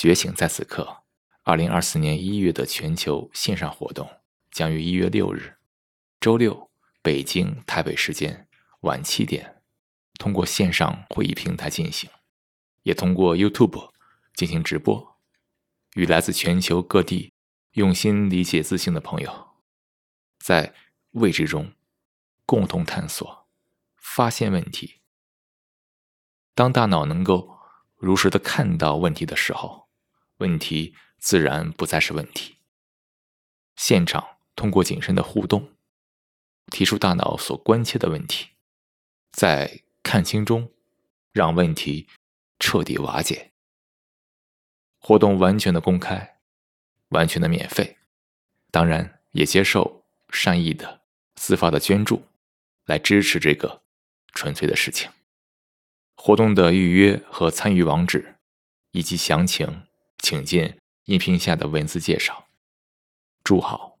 觉醒在此刻。二零二四年一月的全球线上活动将于一月六日，周六北京、台北时间晚七点，通过线上会议平台进行，也通过 YouTube 进行直播，与来自全球各地用心理解自信的朋友，在未知中共同探索、发现问题。当大脑能够如实的看到问题的时候，问题。自然不再是问题。现场通过谨慎的互动，提出大脑所关切的问题，在看清中，让问题彻底瓦解。活动完全的公开，完全的免费，当然也接受善意的、自发的捐助，来支持这个纯粹的事情。活动的预约和参与网址以及详情，请见。音频下的文字介绍。祝好。